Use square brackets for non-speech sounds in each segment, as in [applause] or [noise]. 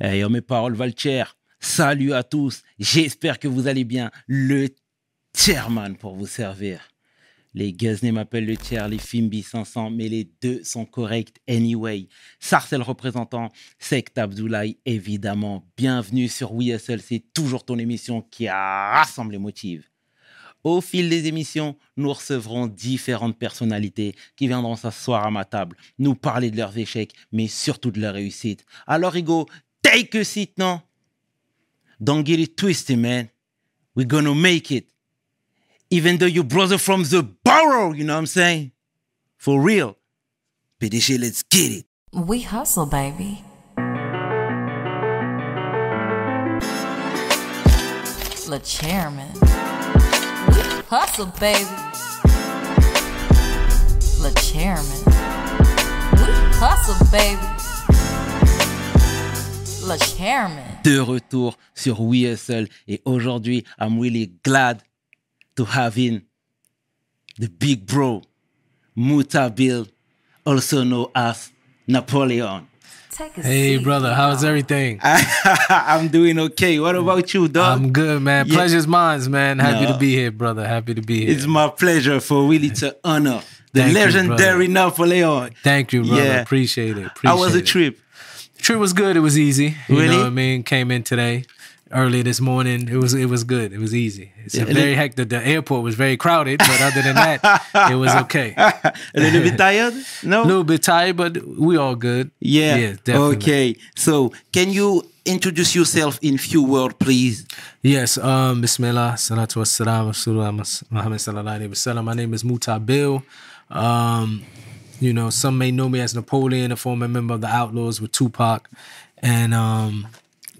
Hey, oh, mes paroles valent cher. Salut à tous. J'espère que vous allez bien. Le chairman pour vous servir. Les Guzney m'appellent le tiers, les Fimbi 500, mais les deux sont corrects anyway. Sarcel représentant, Sect Abdoulaye, évidemment. Bienvenue sur WeSL, c'est toujours ton émission qui rassemble les motifs. Au fil des émissions, nous recevrons différentes personnalités qui viendront s'asseoir à ma table, nous parler de leurs échecs, mais surtout de leurs réussites. Alors, Hugo, take a seat, no? Don't get it twisted, man. We're gonna make it. Even though your brother from the borough, you know what I'm saying? For real. PDG, let's get it. We hustle, baby. The chairman. We hustle, baby. The chairman. We hustle, baby. Le chairman. De retour sur WeSL et aujourd'hui, I'm really glad to have in the big bro, Mutah Beale, also known as Napoleon. Hey, seat, brother, how's everything? [laughs] I'm doing okay. What about you, dog? I'm good, man. Yeah. Pleasure's mine, man. Happy No. to be here, brother. Happy to be here. It's my pleasure for really to honor the Thank you, legendary Napoleon. Thank you, brother. Yeah. Appreciate it. Appreciate How was the it. trip? Trip was good. It was easy. You Really? know what I mean? Came in today, early this morning. It was it was good. It was easy. It's Yeah, very hectic. The airport was very crowded, but other than that, it was [laughs] okay. A little bit tired? [laughs] No? A little bit tired, but we all good. Yeah. Yeah, definitely. Okay. So, can you introduce yourself in few words, please? Yes, um, Bismillah, salatu wassalam, Muhammad sallallahu alaihi wasallam. My name is Mutah Beale. Um, you know, some may know me as Napoleon, a former member of the Outlaws with Tupac, and um,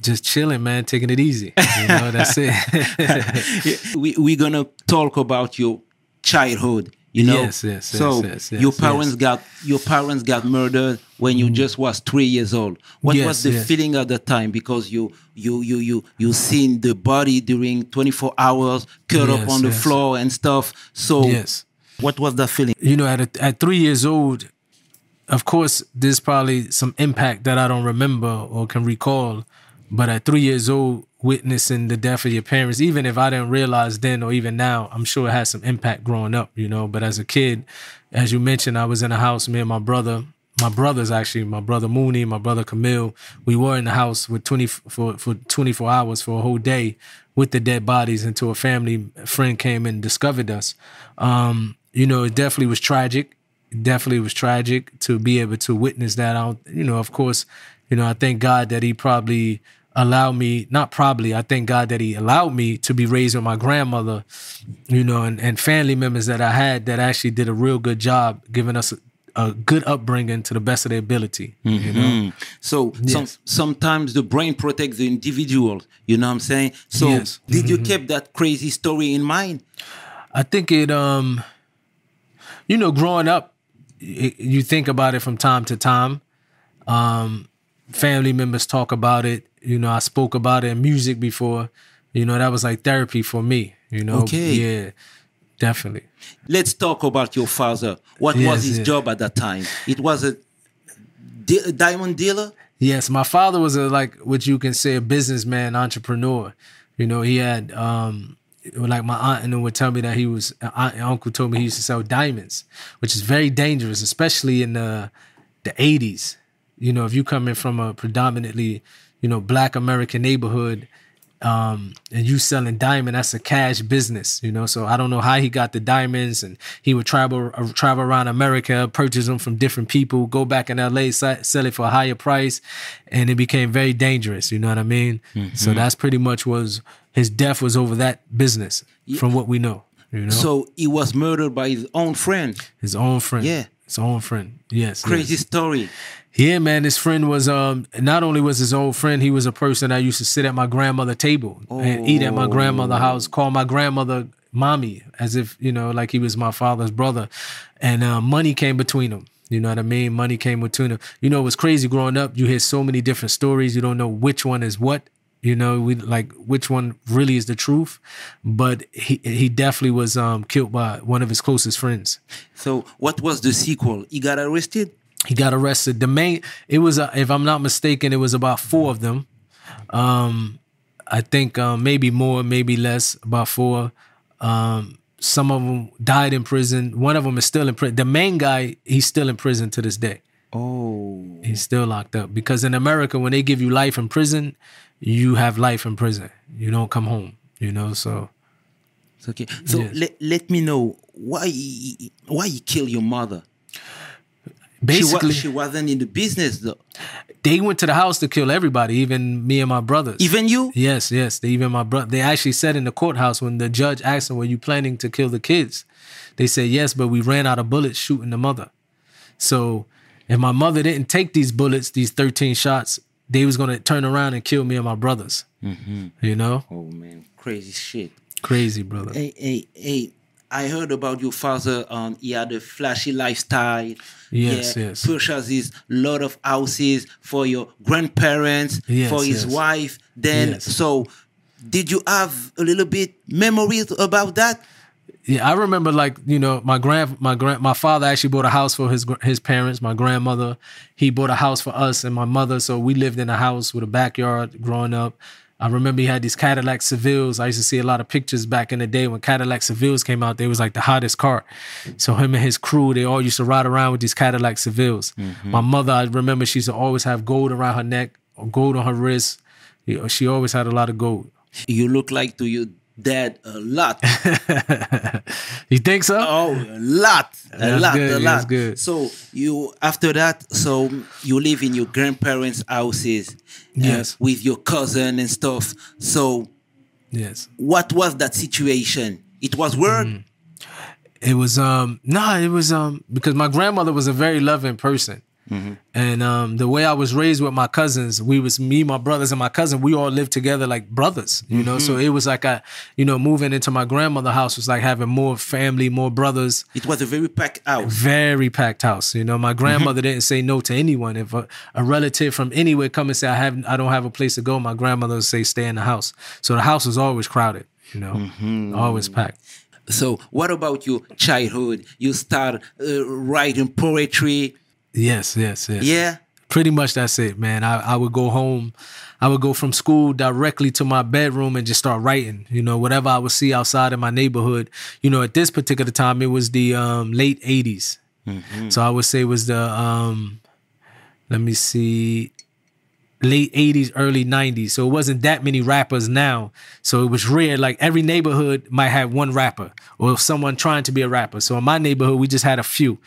just chilling, man, taking it easy. You know, [laughs] that's it. we, we're going to talk about your childhood. You know, Yes, yes, yes, so yes, yes, your parents yes. got your parents got murdered when you just was three years old. What was the feeling at the time? Because you you you you you seen the body during twenty four hours cut up on the floor and stuff. So yes. What was that feeling? you know, at a, at three years old, of course, there's probably some impact that I don't remember or can recall. But at three years old, witnessing the death of your parents, even if I didn't realize then or even now, I'm sure it had some impact growing up, you know. But as a kid, as you mentioned, I was in a house, me and my brother, my brothers actually, my brother Mooney, my brother Camille, we were in the house with 20 for, for 24 hours for a whole day with the dead bodies until a family friend came and discovered us. Um, you know, it definitely was tragic. It definitely was tragic to be able to witness that. I don't, you know, of course, you know, I thank God that He probably allowed me, not probably, I thank God that He allowed me to be raised with my grandmother, you know, and, and family members that I had that actually did a real good job giving us a, a good upbringing to the best of their ability. You know, Mm. So some, sometimes the brain protects the individual. You know what I'm saying? So Yes. Mm-hmm. did you keep that crazy story in mind? I think it, um, you know, growing up, you think about it from time to time. Um, family members talk about it. You know, I spoke about it in music before. You know, that was like therapy for me. You know, Okay. yeah, definitely. Let's talk about your father. What was his yes. job at that time? It was a, di- a diamond dealer. Yes, my father was a like what you can say a businessman, entrepreneur. You know, he had um like my aunt and them would tell me that he was aunt and uncle told me he used to sell diamonds, which is very dangerous, especially in the the eighties. You know, if you come in from a predominantly, you know, black American neighborhood, um, and you selling diamond, that's a cash business, you know. So I don't know how he got the diamonds, and he would travel uh, travel around America, purchase them from different people, go back in L.A., se- sell it for a higher price, and it became very dangerous. You know what I mean? So that's pretty much was his death was over that business, from what we know. You know, So he was murdered by his own friend. his own friend. Yeah. his own friend. Yes, Crazy yes. story. Yeah, man. His friend was um not only was his old friend, he was a person I used to sit at my grandmother table and eat at my grandmother house, call my grandmother mommy, as if, you know, like he was my father's brother. And uh, money came between them. You know what I mean? Money came between them. You know, it was crazy growing up. You hear so many different stories. You don't know which one is what. You know, we like which one really is the truth. But he he definitely was um killed by one of his closest friends. So what was the sequel? He got arrested. he got arrested. The main, it was, uh, if I'm not mistaken, it was about four of them. Um, I think um, maybe more, maybe less, about four. Um, some of them died in prison. One of them is still in prison. The main guy, he's still in prison to this day. Oh, He's still locked up because in America, when they give you life in prison, you have life in prison. You don't come home. You know, so it's okay. So Yes. let, let me know why why you kill your mother. basically, she, wa- she wasn't in the business though. they went to the house to kill everybody, even me and my brothers. Even you? Yes, yes. They even my brother. They actually said in the courthouse when the judge asked them, "Were you planning to kill the kids?" They said yes, but we ran out of bullets shooting the mother. So if my mother didn't take these bullets, these thirteen shots, they was gonna turn around and kill me and my brothers. You know, Oh man, crazy shit. crazy brother. Hey, hey, hey. I heard about your father. Um, he had a flashy lifestyle. Yes, yes. Purchases lot of houses for your grandparents, Yes, for his yes. wife. Then, Yes. so did you have a little bit memories about that? Yeah, I remember like you know my grand my grand my father actually bought a house for his his parents. My grandmother, he bought a house for us and my mother. So we lived in a house with a backyard growing up. I remember he had these Cadillac Sevilles. I used to see a lot of pictures back in the day when Cadillac Sevilles came out. They was like the hottest car. So him and his crew, they all used to ride around with these Cadillac Sevilles. Mm-hmm. My mother, I remember she used to always have gold around her neck or gold on her wrist. She always had a lot of gold. You look like to your dad a lot. [laughs] You think so? Oh, a lot, a That's lot, good, a that's lot. good. So you after that, so you live in your grandparents' houses, uh, Yes. with your cousin and stuff. So Yes. what was that situation? It was work. Mm. It was um no, it was um because my grandmother was a very loving person. And um the way I was raised with my cousins, we was me, my brothers, and my cousin, we all lived together like brothers, you know. So it was like I, you know, moving into my grandmother's house was like having more family, more brothers, It was a very packed house. very packed house. You know, my grandmother didn't say no to anyone. If a, a relative from anywhere come and say I have I don't have a place to go, my grandmother would say stay in the house. So the house was always crowded, you know, always packed. So what about your childhood? You start uh, writing poetry. Yes, yes, yes. Yeah. Pretty much that's it, man. I, I would go home, I would go from school directly to my bedroom and just start writing. You know, whatever I would see outside in my neighborhood. You know, at this particular time, it was the um, late 80s. So I would say it was the, um, let me see, late 80s, early 90s. So it wasn't that many rappers now. So it was rare. Like every neighborhood might have one rapper or someone trying to be a rapper. So in my neighborhood, we just had a few.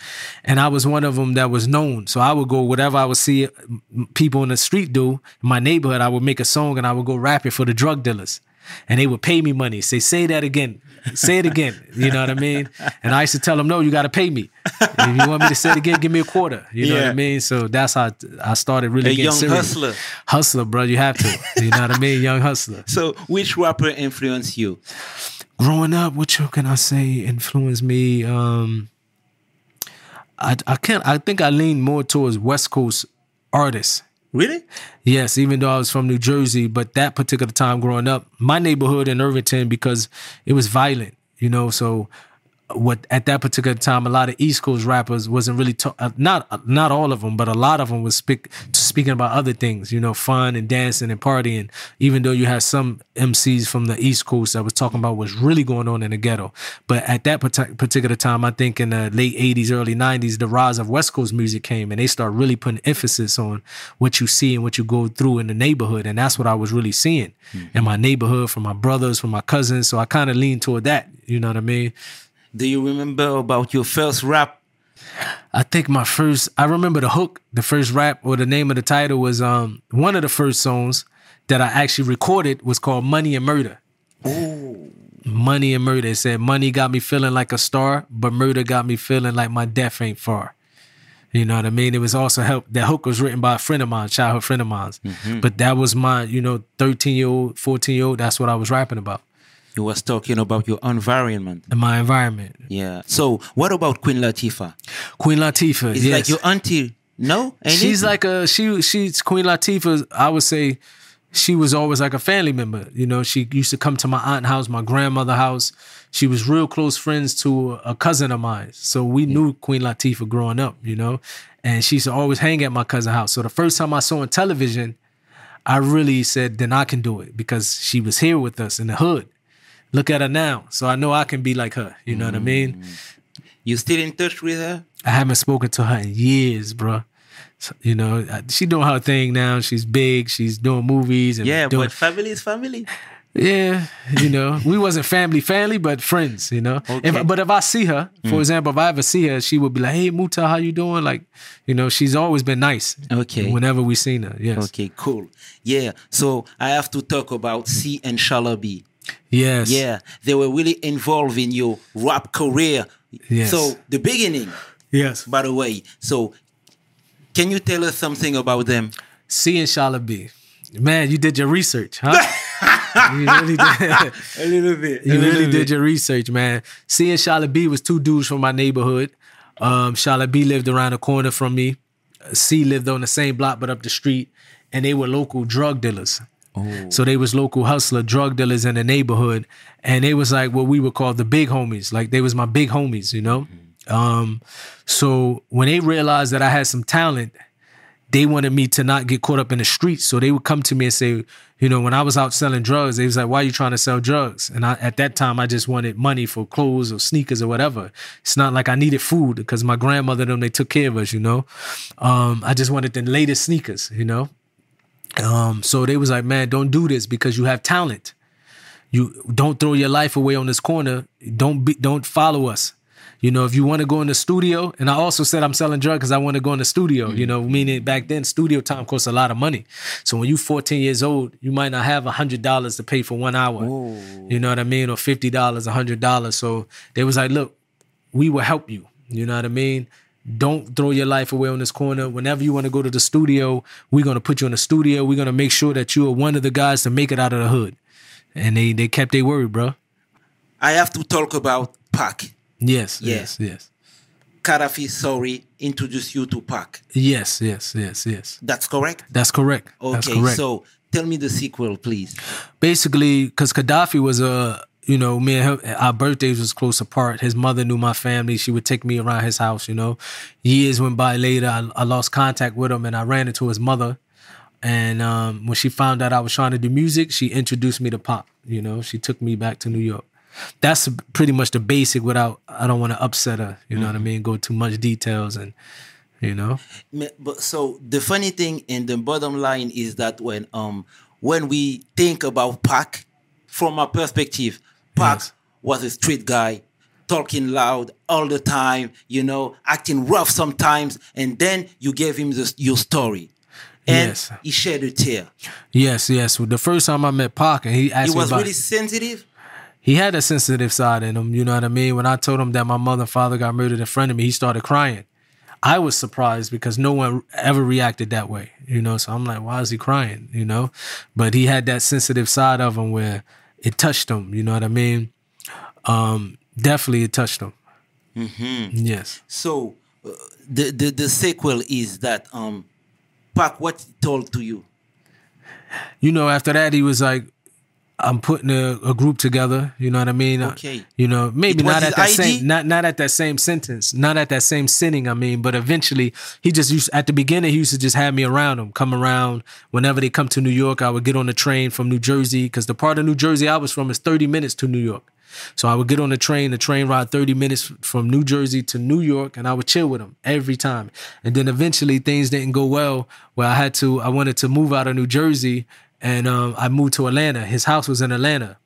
And I was one of them that was known. So I would go, whatever I would see mm, people in the street do in my neighborhood, I would make a song and I would go rap it for the drug dealers. And they would pay me money. Say, say that again. Say it again. You know what I mean? And I used to tell them, no, you got to pay me. If you want me to say it again, give me a quarter. You know what I mean? So that's how I started really A getting young serious. hustler. Hustler, bro. You have to. You know what I mean? Young hustler. [laughs] So which rapper influenced you? Growing up, what you can I say influenced me? Um, I I can't. I think I lean more towards West Coast artists. Really? Yes, even though I was from New Jersey, but that particular time growing up, my neighborhood in Irvington because it was violent, you know. So, what at that particular time, a lot of East Coast rappers wasn't really ta- uh, not not all of them, but a lot of them was speak, speaking about other things, you know, fun and dancing and partying. Even though you had some MCs from the East Coast that was talking about what's really going on in the ghetto, but at that parti- particular time, I think in the late '80s, early '90s, the rise of West Coast music came, and they start really putting emphasis on what you see and what you go through in the neighborhood, and that's what I was really seeing in my neighborhood from my brothers, from my cousins. So I kind of leaned toward that. You know what I mean? Do you remember about your first rap? I think my first I remember the hook, the first rap or the name of the title was um one of the first songs that I actually recorded was called Money and Murder. Ooh. Money and Murder. It said money got me feeling like a star, but murder got me feeling like my death ain't far. You know what I mean? It was also help that hook was written by a friend of mine, childhood friend of mine. But that was my, you know, 13 year old, 14 year old, that's what I was rapping about. You was talking about your environment. In my environment. Yeah. So what about Queen Latifah? Queen Latifah. It's yes. like your auntie. No? She's it? like a she she's Queen Latifah. I would say she was always like a family member. You know, she used to come to my aunt house, my grandmother house. She was real close friends to a cousin of mine. So we knew Queen Latifah growing up, you know. and she used to always hang at my cousin's house. So the first time I saw her on television, I really said, then I can do it because she was here with us in the hood. Look at her now. So I know I can be like her. You know what I mean? You still in touch with her? I haven't spoken to her in years, bro. So, you know, she doing her thing now. She's big. She's doing movies and Yeah, doing, but family is family. yeah, you know, we wasn't family, family, but friends. You know, Okay. Mm. if, but if I see her, for example, if I ever see her, she would be like, "Hey, Muta, how you doing?" Like, you know, she's always been nice. Okay. Whenever we seen her, yes, Okay, cool. Yeah, so I have to talk about C and Shalaby. Yes, Yeah, they were really involved in your rap career. Yes. So the beginning, yes. by the way. So can you tell us something about them? C and Shala B. Man, you did your research, huh? [laughs] you really did. A little bit. You really did your research, man. C and Shala B was two dudes from my neighborhood. Um, Shala B lived around the corner from me. C lived on the same block but up the street, and they were local drug dealers. So they was local hustler drug dealers in the neighborhood, and they was like what we would call the big homies. Like they was my big homies, you know. Um, so when they realized that I had some talent, they wanted me to not get caught up in the streets. So they would come to me and say, you know, when I was out selling drugs, they was like, why are you trying to sell drugs? And I, at that time, I just wanted money for clothes or sneakers or whatever. It's not like I needed food because my grandmother, them, they took care of us, you know. Um, I just wanted the latest sneakers, you know. Um, so they was like, man, don't do this because you have talent. You don't throw your life away on this corner. Don't be, don't follow us. You know, if you want to go in the studio, and I also said I'm selling drugs because I want to go in the studio. You know, meaning back then studio time costs a lot of money. So when you 14 years old, you might not have hundred dollars to pay for one hour. You know what I mean, or fifty dollars, hundred dollars. So they was like, look, we will help you. You know what I mean? Don't throw your life away on this corner. Whenever you want to go to the studio, we're gonna put you in the studio. We're gonna make sure that you are one of the guys to make it out of the hood. And they they kept their word, bro. I have to talk about Pac. Yes, Yeah. yes, yes. Gaddafi Sorry introduced you to Pac. Yes, yes, yes, yes. That's correct? That's correct. That's Okay, correct. so tell me the sequel, please. basically, because Gaddafi was a, you know, me and him, our birthdays was close apart. His mother knew my family. She would take me around his house, you know. Years went by later. I, I lost contact with him and I ran into his mother. And um, when she found out I was trying to do music, she introduced me to Pac, you know. She took me back to New York. That's pretty much the basic without, I don't want to upset her, you know what I mean? Go too much details and, you know. But so the funny thing and the bottom line is that when um when we think about Pac, from our perspective, Pac Yes. was a street guy, talking loud all the time, you know, acting rough sometimes, and then you gave him the, your story. And Yes. he shed a tear. Yes, yes. Well, the first time I met Pac and he asked He me was about really sensitive. he had a sensitive side in him. You know what I mean? When I told him that my mother and father got murdered in front of me, he started crying. I was surprised because no one ever reacted that way, you know. So I'm like, why is he crying? You know, but he had that sensitive side of him where it touched them. You know what I mean? Um, definitely, it touched him. Yes. So uh, the, the the sequel is that um Pac what told to you. you know, after that, he was like, I'm putting a, a group together. You know what I mean? Okay. You know, maybe not at that ID? same, not not at that same sentence, not at that same sitting. I mean, but eventually, he just used at the beginning, he used to just have me around him, come around whenever they come to New York. I would get on the train from New Jersey because the part of New Jersey I was from is 30 minutes to New York. So I would get on the train, the train ride 30 minutes from New Jersey to New York, and I would chill with him every time. And then eventually things didn't go well where I had to, I wanted to move out of New Jersey and um, I moved to Atlanta. His house was in Atlanta.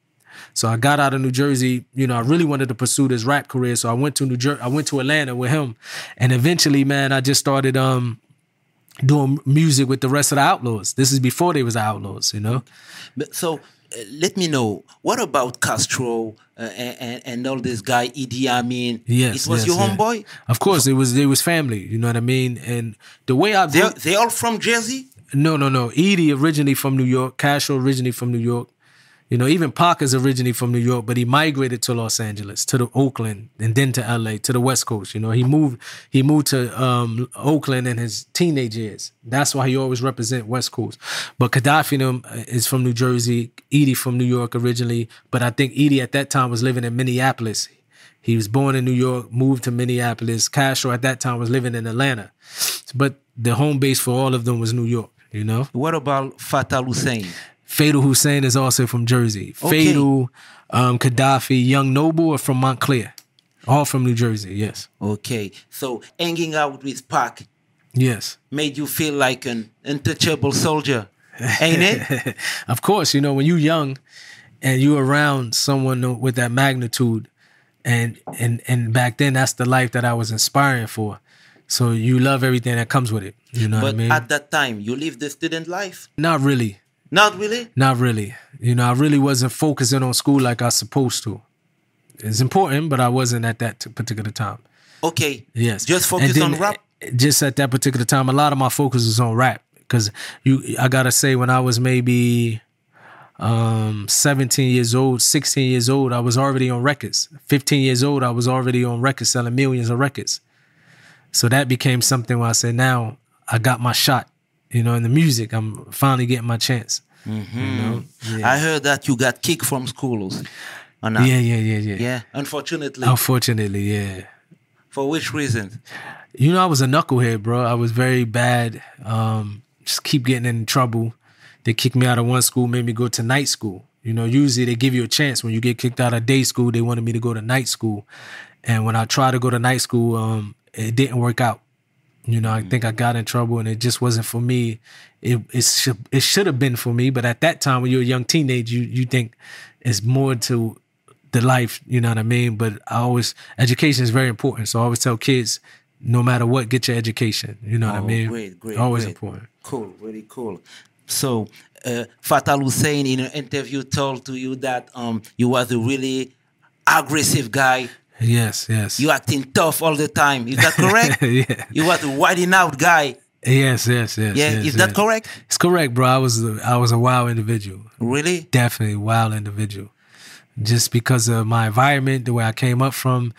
So I got out of New Jersey. You know, I really wanted to pursue this rap career. So I went to New Jersey. I went to Atlanta with him, and eventually, man, I just started um doing music with the rest of the Outlaws. This is before they was Outlaws. You know. But so uh, let me know what about Castro uh, and, and all this guy Idi Amin? Yes, it was yes, your yeah. homeboy. Of course, it was it was family. You know what I mean. And the way I They they all from Jersey. No, no, no. Edie originally from New York. Castro originally from New York. You know, even Pac's originally from New York, but he migrated to Los Angeles, to the Oakland, and then to LA, to the West Coast. You know, he moved he moved to um, Oakland in his teenage years. That's why he always represent West Coast. But Gaddafi uh, is from New Jersey. Edie from New York originally, but I think Edie at that time was living in Minneapolis. He was born in New York, moved to Minneapolis. Castro at that time was living in Atlanta. but the home base for all of them was New York. You know, What about Fatal Hussein? Fatal Hussein is also from Jersey. Okay. Fatal, um, Gaddafi, Young Noble are from Montclair, all from New Jersey. Yes, Okay, so hanging out with Pac yes. made you feel like an untouchable soldier, ain't it? [laughs] of course, you know when you're young and you're around someone with that magnitude, and and and back then that's the life that I was inspiring for. So you love everything that comes with it. You know what I but mean? at that time, you lived the student life. Not really. Not really. Not really. You know, I really wasn't focusing on school like I was supposed to. It's important, but I wasn't at that particular time. Okay. Yes. Just focus then, on rap. eh, Just at that particular time, a lot of my focus was on rap because you. I gotta say, when I was maybe um 17 years old 16 years old i was already on records 15 years old i was already on records selling millions of records so that became something where i said now i got my shot you know in the music i'm finally getting my chance Mm-hmm. you know I heard that you got kicked from schools. Or not? yeah yeah yeah yeah Yeah. Unfortunately. unfortunately yeah For which reason? you know, I was a knucklehead, bro. I was very bad. Um, just keep getting in trouble. They kicked me out of one school, made me go to night school. You know, usually they give you a chance when you get kicked out of day school. They wanted me to go to night school, and when I tried to go to night school, um, it didn't work out. You know, I think I got in trouble, and it just wasn't for me. It it should it should have been for me, but at that time, when you're a young teenager, you you think it's more to the life, you know what I mean? But I always education is very important. So I always tell kids, no matter what, get your education. You know what Oh, I mean? great, great, Always great. important. Cool, really cool. So, uh, Fatal Hussein in an interview told to you that um, you was a really aggressive guy. Yes, yes. You acting tough all the time. Is that correct? [laughs] yeah. You was whiting out guy. Yes, yes, yes. Yeah, yes, is that yes. correct? It's correct, bro. I was I was a wild individual. Really? Definitely wild individual. Just because of my environment, the way I came up from,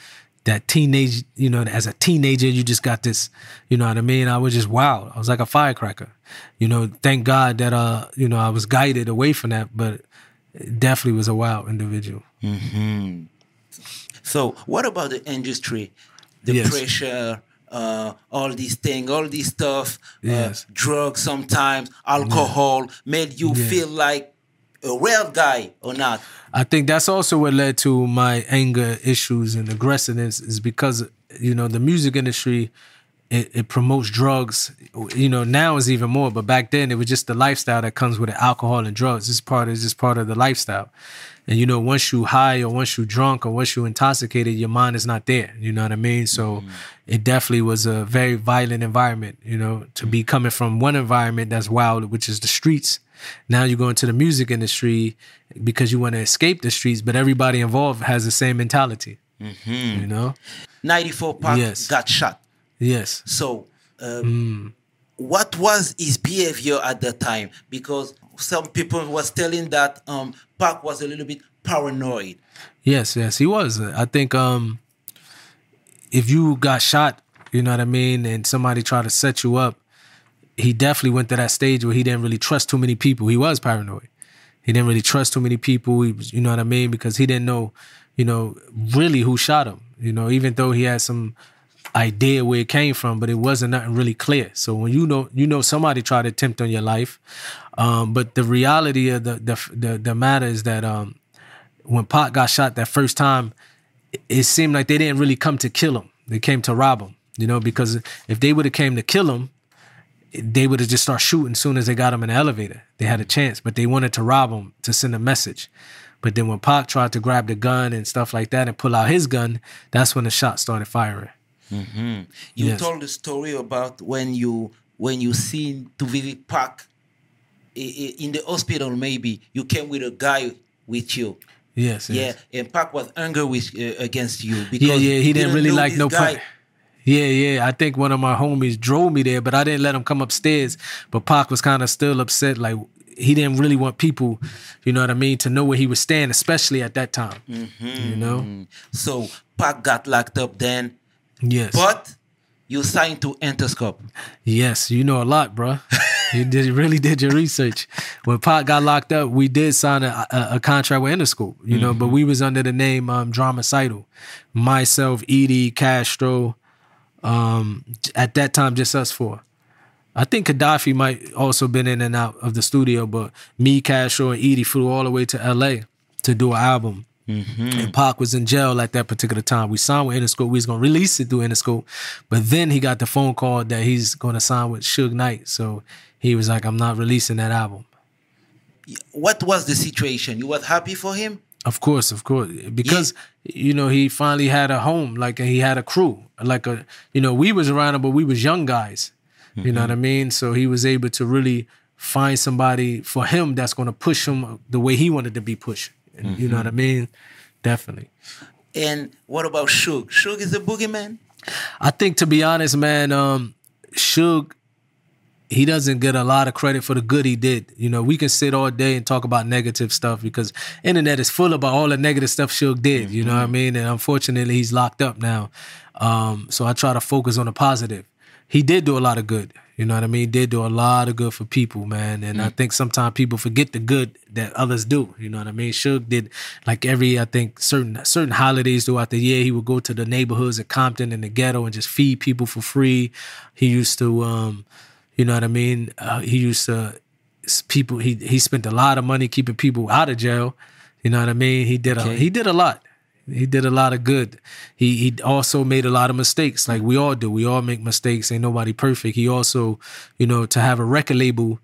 that teenage, you know, as a teenager, you just got this, you know what I mean? I was just wild. I was like a firecracker. You know, thank God that uh, you know, I was guided away from that, but definitely was a wild individual. So, what about the industry? The Yes. pressure, uh, all these things, all this stuff, Yes. uh, drugs sometimes, alcohol, made you Yeah. feel like a real guy or not? I think that's also what led to my anger issues and aggressiveness is because you know the music industry it, it promotes drugs. You know now is even more, but back then it was just the lifestyle that comes with it, alcohol and drugs. It's part. It's just part of the lifestyle. And you know once you high or once you drunk or once you intoxicated, your mind is not there. You know what I mean? So mm-hmm. it definitely was a very violent environment. You know to be mm-hmm. coming from one environment that's wild, which is the streets. Now you go into the music industry because you want to escape the streets, but everybody involved has the same mentality. Mm-hmm. You know? 94 Pac Yes. got shot. Yes. So, um, mm. what was his behavior at that time? Because some people was telling that um, Pac was a little bit paranoid. Yes, yes, he was. I think um if you got shot, you know what I mean, and somebody tried to set you up, he definitely went to that stage where he didn't really trust too many people. He was paranoid. He didn't really trust too many people. He was, you know what I mean, because he didn't know, you know, really who shot him. You know, even though he had some idea where it came from, but it wasn't nothing really clear. So when you know, you know, somebody tried to attempt on your life, um, but the reality of the the the, the matter is that um, when Pac got shot that first time, it- seemed like they didn't really come to kill him. They came to rob him. You know, because if they would have came to kill him, they would have just started shooting as soon as they got him in the elevator. They had a chance, but they wanted to rob him to send a message. But then when Pac tried to grab the gun and stuff like that and pull out his gun, that's when the shot started firing. You Yes. told the story about when you when you seen to visit Pac in the hospital. Maybe you came with a guy with you. Yes, Yeah, yes. and Pac was angry with uh, against you because Yeah, yeah, he didn't really like no guy. part. Yeah, yeah. I think one of my homies drove me there, but I didn't let him come upstairs. But Pac was kind of still upset. Like he didn't really want people, you know what I mean, to know where he was staying, especially at that time. Mm-hmm. You know? So Pac got locked up then, Yes. but you signed to Interscope. Yes, you know a lot, bro. you did really did your research. When Pac got locked up, we did sign a, a, a contract with Interscope, you know, but we was under the name um, Dramacydal. Myself, Edie, Castro, Um, at that time, just us four. I think Gaddafi might also been in and out of the studio, but me, Castro, and Edie flew all the way to LA to do an album. Mm-hmm. And Pac was in jail at that particular time. We signed with Interscope. We was gonna release it through Interscope, but then he got the phone call that he's gonna sign with Suge Knight. So he was like, "I'm not releasing that album." What was the situation? You was happy for him? Of course, of course, because you know he finally had a home, like he had a crew, like a you know we was around him, but we was young guys. You know what I mm-hmm. mean? So he was able to really find somebody for him that's going to push him the way he wanted to be pushed. And You know what I mean? Definitely. And what about Suge? Suge is a boogeyman? I think to be honest, man, um, Suge, he doesn't get a lot of credit for the good he did. You know, we can sit all day and talk about negative stuff because internet is full about all the negative stuff Suge did. You know what I mean? And unfortunately, he's locked up now. Um, so I try to focus on the positive. He did do a lot of good. You know what I mean? He did do a lot of good for people, man. And I think sometimes people forget the good that others do. You know what I mean? Suge did like every I think certain certain holidays throughout the year, he would go to the neighborhoods of Compton and the ghetto and just feed people for free. He used to um, you know what I mean? Uh, he used to people he he spent a lot of money keeping people out of jail. You know what I mean? He did a Okay. he did a lot. He did a lot of good. He he also made a lot of mistakes, like we all do. We all make mistakes. Ain't nobody perfect. He also, you know, to have a record label,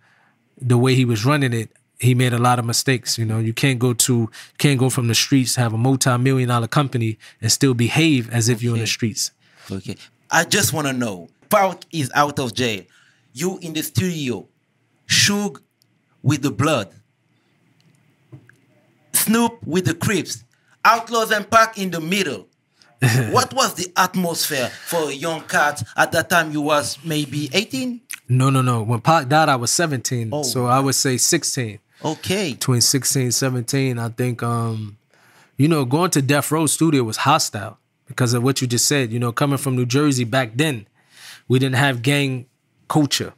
the way he was running it, he made a lot of mistakes. You know, you can't go to can't go from the streets have a multi-million dollar company and still behave as if you're in the streets. Okay. I just want to know. Pac is out of jail. You in the studio. Suge with the blood. Snoop with the Crips. Outlaws and Pac in the middle. [laughs] what was the atmosphere for a young cat at that time? You was maybe 18? No, no, no. When Pac died, I was 17. Oh. So I would say 16. Okay. Between 16 and 17, I think, um, you know, going to Death Row Studio was hostile because of what you just said. You know, coming from New Jersey back then, we didn't have gang culture.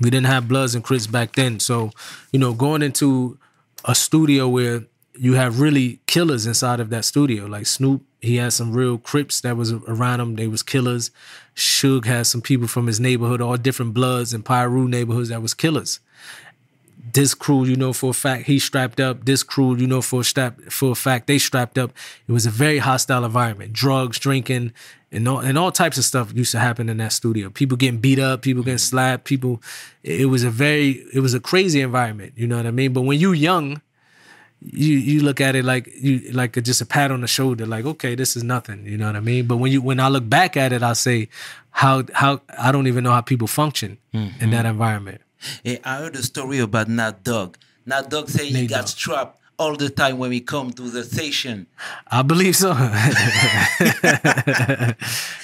We didn't have Bloods and Crips back then. So, you know, going into a studio where you have really killers inside of that studio, like Snoop, he had some real Crips that was around him. They was killers. Suge had some people from his neighborhood, all different Bloods and Piru neighborhoods that was killers this crew, you know for a fact he strapped up. This crew, you know for a strap for a fact they strapped up. It was a very hostile environment. Drugs, drinking, and all and all types of stuff used to happen in that studio. People getting beat up, people getting mm. slapped, people. It was a very, it was a crazy environment. You know what I mean? But when you young, you you look at it like you like a, just a pat on the shoulder, like okay, this is nothing. You know what I mean? But when you when I look back at it, I say how how I don't even know how people function in mm-hmm. that environment. Hey, I heard a story about Nate Dogg. Nat Dog say he Nate got Dogg. strapped all the time when we come to the station. I believe so. [laughs]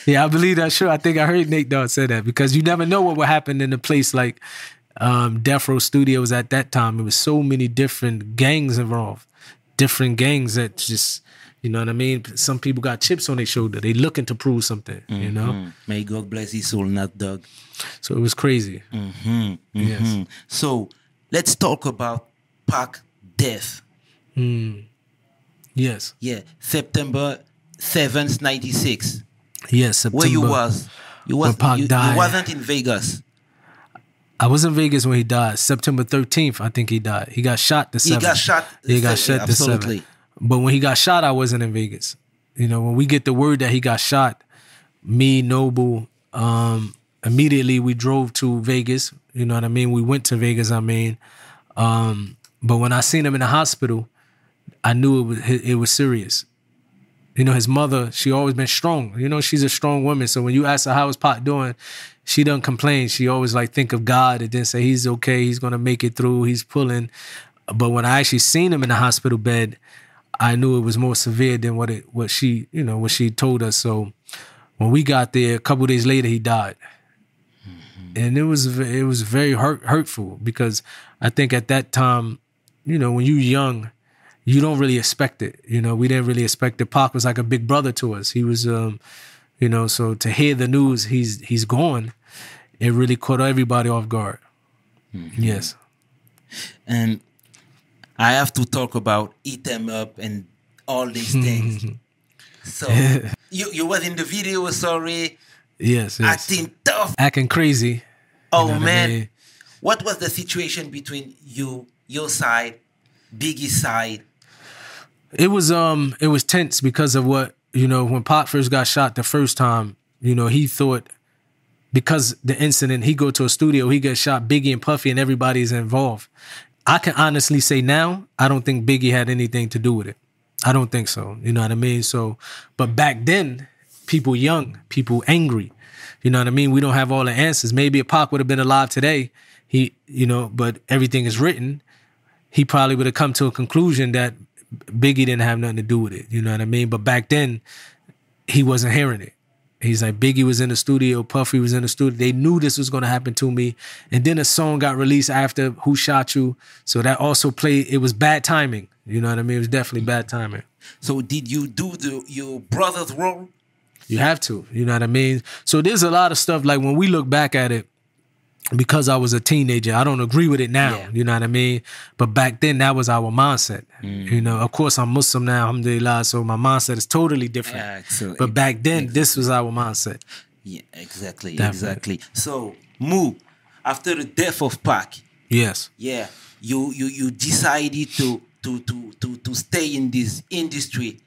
yeah, I believe that's true. I think I heard Nate Dogg say that because you never know what would happen in a place like um, Death Row Studios at that time. It was so many different gangs involved, different gangs that just, you know what I mean? Some people got chips on their shoulder. They looking to prove something, you know? Mm. May God bless his soul, Nate Dogg. So it was crazy. Mhm, Yes. mhm. So let's talk about Pac death. Yes. Yeah, September 7th, 96. Yes. September. Where you was? You was you, you wasn't in Vegas. I was in Vegas when he died. September 13th, I think he died. He got shot the 7th. He got shot. He got shot the 7th. But when he got shot, I wasn't in Vegas. You know, when we get the word that he got shot, me, Noble, um, immediately we drove to Vegas. You know what I mean? We went to Vegas, I mean. Um, but when I seen him in the hospital, I knew it was it was serious. You know, his mother, she always been strong. You know, she's a strong woman. So when you ask her how is Pac doing, she doesn't complain. She always like think of God and then say he's okay, he's gonna make it through, he's pulling. But when I actually seen him in the hospital bed, I knew it was more severe than what it what she, you know, what she told us. So when we got there, a couple days later, he died. Mm-hmm. And it was it was very hurt, hurtful because I think at that time, you know, when you young, you don't really expect it. You know, we didn't really expect it. Pac was like a big brother to us. He was, um, you know, so to hear the news he's he's gone, it really caught everybody off guard. Yes. And I have to talk about Hit 'Em Up and all these things. [laughs] so you you was in the video, sorry. Yes, yes. acting tough. Acting crazy. Oh know what I man, mean? what was the situation between you, your side, Biggie's side? It was um it was tense because of what you know when Pac first got shot the first time. You know he thought because the incident he go to a studio he gets shot Biggie and Puffy and everybody's involved. I can honestly say now I don't think Biggie had anything to do with it. I don't think so. You know what I mean? So, but back then, people young, people angry. You know what I mean? We don't have all the answers. Maybe if Pac would have been alive today, he, you know, but everything is written. He probably would have come to a conclusion that Biggie didn't have nothing to do with it. You know what I mean? But back then, he wasn't hearing it. He's like Biggie was in the studio, Puffy was in the studio. They knew this was going to happen to me, and then a song got released after "Who Shot You," so that also played. It was bad timing. You know what I mean? It was definitely bad timing. So did you do the your brother's role? You have to. You know what I mean? So there's a lot of stuff like when we look back at it, because I was a teenager, I don't agree with it now. Yeah. You know what I mean? But back then, that was our mindset. Mm. You know, of course, I'm Muslim now, alhamdulillah, so my mindset is totally different. But back then, this was our mindset. Yeah, exactly, Definitely. exactly. So Mu, after the death of Pac, Yes. yeah, you you you decided to to to to to stay in this industry.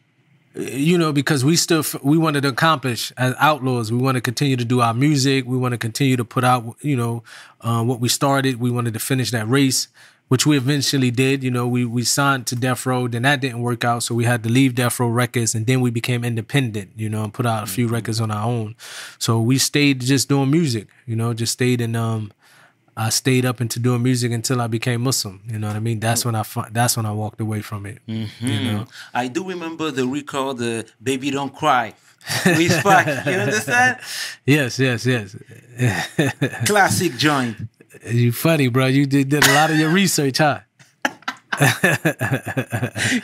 You know because we still we wanted to accomplish as outlaws. We want to continue to do our music. We want to continue to put out you know uh, what we started. We wanted to finish that race which we eventually did. You know we we signed to death row. Then that didn't work out so we had to leave death row records and then we became independent you know and put out a few records on our own. So we stayed just doing music you know just stayed in um I stayed up into doing music until I became Muslim. You know what I mean? That's when I that's when I walked away from it. You mm-hmm. know? I do remember the record, the "Baby Don't Cry." with Pac. You understand? [laughs] Yes, yes, yes. [laughs] Classic joint. You funny, bro. You did, did a lot of your research, huh? [laughs]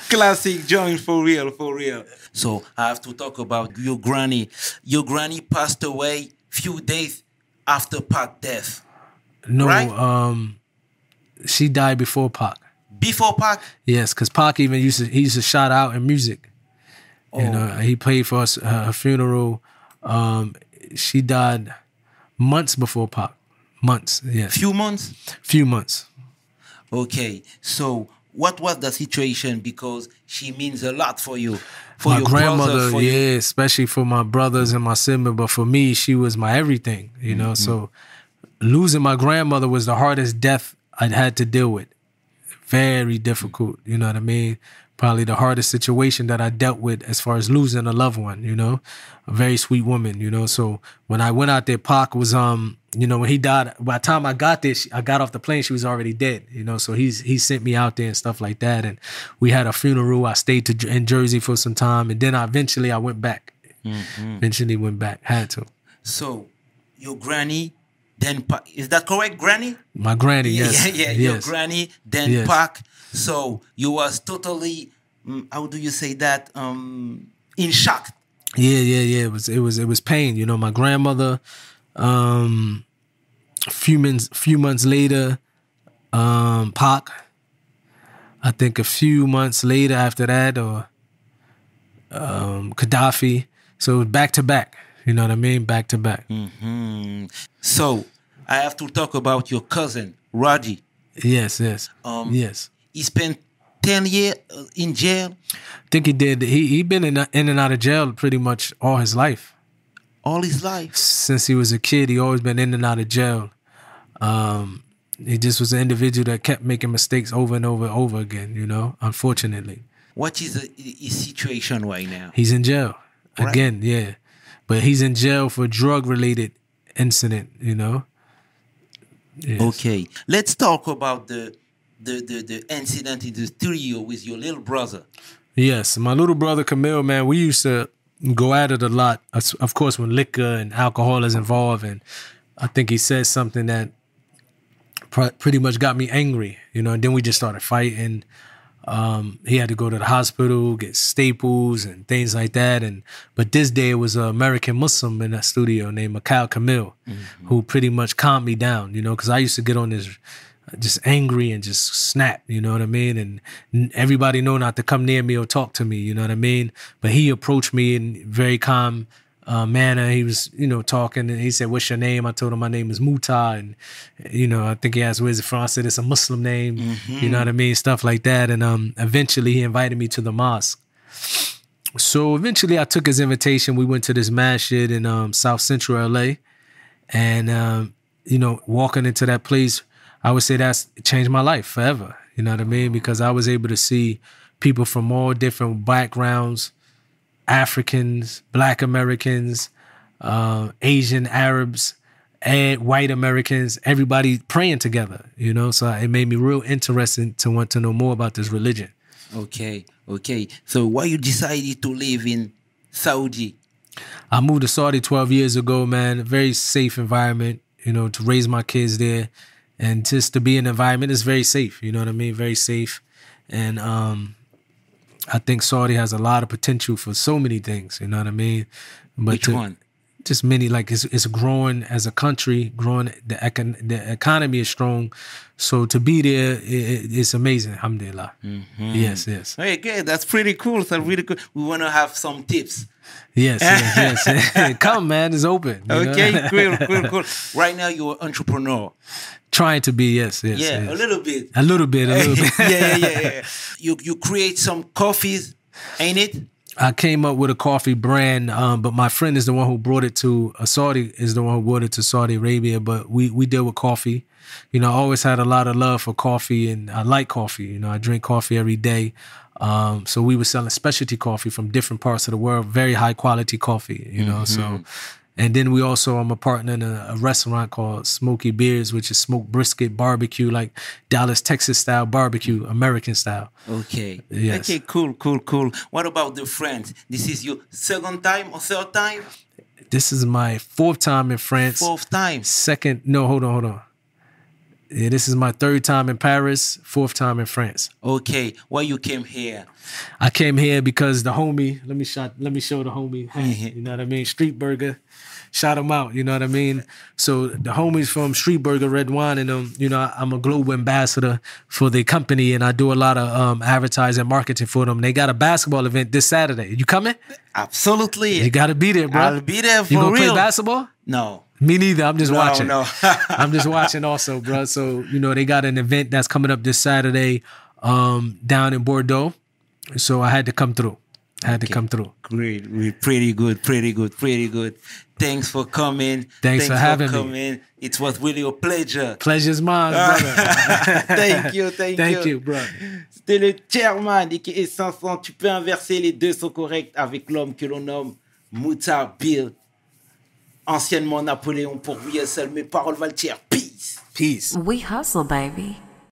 Classic joint for real, for real. So I have to talk about your granny. Your granny passed away few days after Pac death. No, Right? um, she died before Pac. Before Pac, Yes, because Pac even used to he used to shout out in music. You know, he played for us uh, her funeral. Um, she died months before Pac. Months, yes, few months. few months. Okay, so what was the situation? Because she means a lot for you, for my your grandmother, brother, for yeah, you. especially for my brothers and my sibling. But for me, she was my everything, you know. So losing my grandmother was the hardest death I'd had to deal with. Very difficult, you know what I mean? Probably the hardest situation that I dealt with as far as losing a loved one, you know, a very sweet woman, you know. So when I went out there, Pac was, um, you know, when he died. By the time I got there, I got off the plane, she was already dead, you know. So he's he sent me out there and stuff like that, and we had a funeral. I stayed to in Jersey for some time, and then I eventually I went back. Eventually went back, had to. So your granny, then Pac. Is that correct, granny? My granny, yes, yeah, yeah. Your granny, then Yes. Pac. So you was totally, mm, how do you say that? Um, in shock. Yeah, yeah, yeah. It was it was it was pain. You know, my grandmother. Um, a few months few months later, um, Pac. I think a few months later after that, or um, Gaddafi. So it was back to back. You know what I mean? Back to back. Hmm. So I have to talk about your cousin, Roddy. Yes, yes, Um, yes. He spent 10 years uh, in jail I think he did. He he been in in and out of jail pretty much all his life. all his life. since he was a kid, he always been in and out of jail. Um, he just was an individual that kept making mistakes over and over and over again. You know, unfortunately, What is the, his situation right now? he's in jail Right. again. Yeah, but he's in jail for a drug related incident. You know. Yes. Okay, let's talk about the, the, the, the incident in the studio with your little brother. Yes, my little brother Camille, man, we used to go at it a lot. Of course, when liquor and alcohol is involved, and I think he said something that pr- pretty much got me angry, you know. And then we just started fighting. Um, he had to go to the hospital, get staples and things like that. And but this day it was an American Muslim in that studio named Mikhail Camille, who pretty much calmed me down, you know, because I used to get on this just angry and just snap, you know what I mean? And everybody know not to come near me or talk to me, you know what I mean? But he approached me in very calm uh, manner. He was, you know, talking and he said, What's your name? I told him my name is Muta. And, you know, I think he asked, Where's it from? I said, It's a Muslim name. You know what I mean? Stuff like that. And um, eventually he invited me to the mosque. So eventually I took his invitation. We went to this masjid in um, South Central LA. And, um, you know, walking into that place, I would say that's changed my life forever. You know what I mean? Because I was able to see people from all different backgrounds Africans, Black Americans, uh, Asian Arabs, and white Americans, everybody praying together, you know? So it made me real interested to want to know more about this religion. Okay, okay. So why you decided to live in Saudi? I moved to Saudi 12 years ago, man. A very safe environment, you know, to raise my kids there. And just to be in an environment is very safe, you know what I mean? Very safe. And um, I think Saudi has a lot of potential for so many things, you know what I mean? But Which to- one? Just many, like it's, it's growing as a country, growing, the, econ- the economy is strong. So to be there, i i- it's amazing, alhamdulillah. Mm-hmm. Yes, yes. Okay, that's pretty cool. So really cool. We want to have some tips. Yes, yes, yes. [laughs] Come, man, it's open. know? Okay, cool, cool, [laughs] cool. Right now, you're an entrepreneur. Trying to be, yes, yes. Yeah, yes. a little bit. A little bit, a little [laughs] bit. yeah, yeah, yeah, [laughs] yeah. You you create some coffees, ain't it? I came up with a coffee brand, um, but my friend is the one who brought it to uh, Saudi. Is the one who brought it to Saudi Arabia. But we we deal with coffee. You know, I always had a lot of love for coffee, and I like coffee. You know, I drink coffee every day. Um, so we were selling specialty coffee from different parts of the world, very high quality coffee. You know, so. And then we also, I'm a partner in a, a restaurant called Smoky Beers, which is smoked brisket barbecue, like Dallas, Texas style barbecue, American style. Okay. Yes. Okay, cool, cool, cool. What about the friends? This is your second time or third time? This is my fourth time in France. Fourth time. Second, no, hold on, hold on. Yeah, this is my third time in Paris, fourth time in France. Okay. Why you came here? I came here because the homie, let me shot, let me show the homie, [laughs] you know what I mean? Street Burger, shout him out, you know what I mean? So the homies from Street Burger, Red Wine, and um, you know, I'm a global ambassador for the company, and I do a lot of um advertising, marketing for them. They got a basketball event this Saturday. You coming? Absolutely. You got to be there, bro. I'll be there for You gonna real. play basketball? no. Me neither. I'm just No, watching. no. [laughs] I'm just watching also, bro. So, you know, they got an event that's coming up this Saturday um, down in Bordeaux. So I had to come through. I had to come through. Great, great, pretty good, pretty good, pretty good. Thanks for coming. Thanks for having me. It was really a pleasure. Pleasure's mine, [laughs] brother. [laughs] thank you, thank, Thank you. you, bro. C'était le chairman et qui est 500. Tu peux inverser, les deux sont corrects avec l'homme que l'on nomme Mutah Beale. Anciennement Napoléon pour lui seul. Mes paroles valent cher. Peace. Peace. We hustle, baby.